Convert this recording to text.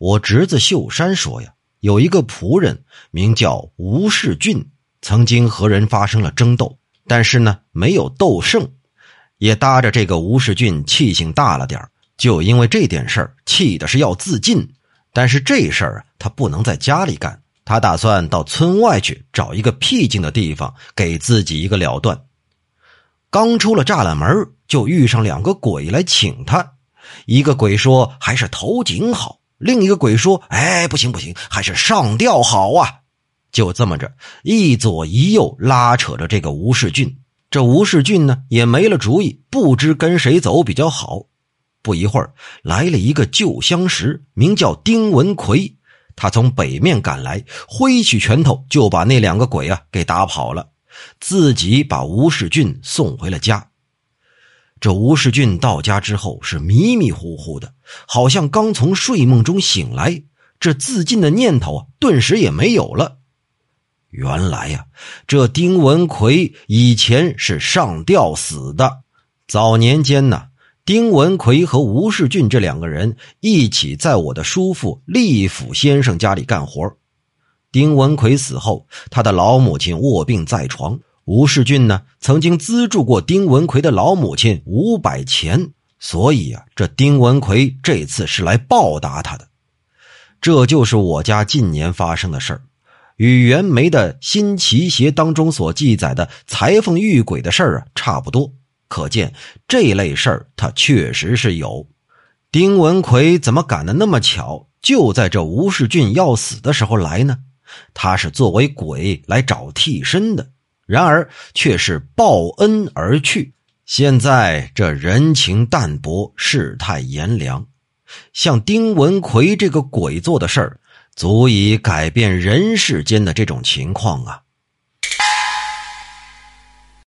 我侄子秀山说呀，有一个仆人名叫吴世俊，曾经和人发生了争斗，但是呢没有斗胜，也搭着这个吴世俊气性大了点就因为这点事儿气的是要自尽。但是这事儿啊，他不能在家里干，他打算到村外去找一个僻静的地方，给自己一个了断。刚出了栅栏门，就遇上两个鬼来请他，一个鬼说还是投井好。另一个鬼说：“哎，不行不行，还是上吊好啊！”就这么着，一左一右拉扯着这个吴世俊。这吴世俊呢，也没了主意，不知跟谁走比较好。不一会儿，来了一个旧相识，名叫丁文奎。他从北面赶来，挥起拳头就把那两个鬼啊给打跑了，自己把吴世俊送回了家。这吴世俊到家之后是迷迷糊糊的，好像刚从睡梦中醒来，这自尽的念头啊，顿时也没有了。原来呀，这丁文奎以前是上吊死的。早年间呢，丁文奎和吴世俊这两个人一起在我的叔父利甫先生家里干活。丁文奎死后，他的老母亲卧病在床。吴世俊呢，曾经资助过丁文奎的老母亲五百钱，所以啊，这丁文奎这次是来报答他的。这就是我家近年发生的事儿，与袁枚的《新奇邪》当中所记载的裁缝遇鬼的事儿啊差不多。可见这类事儿他确实是有。丁文奎怎么赶得那么巧，就在这吴世俊要死的时候来呢？他是作为鬼来找替身的。然而却是报恩而去。现在这人情淡薄，世态炎凉，像丁文奎这个鬼做的事儿，足以改变人世间的这种情况啊！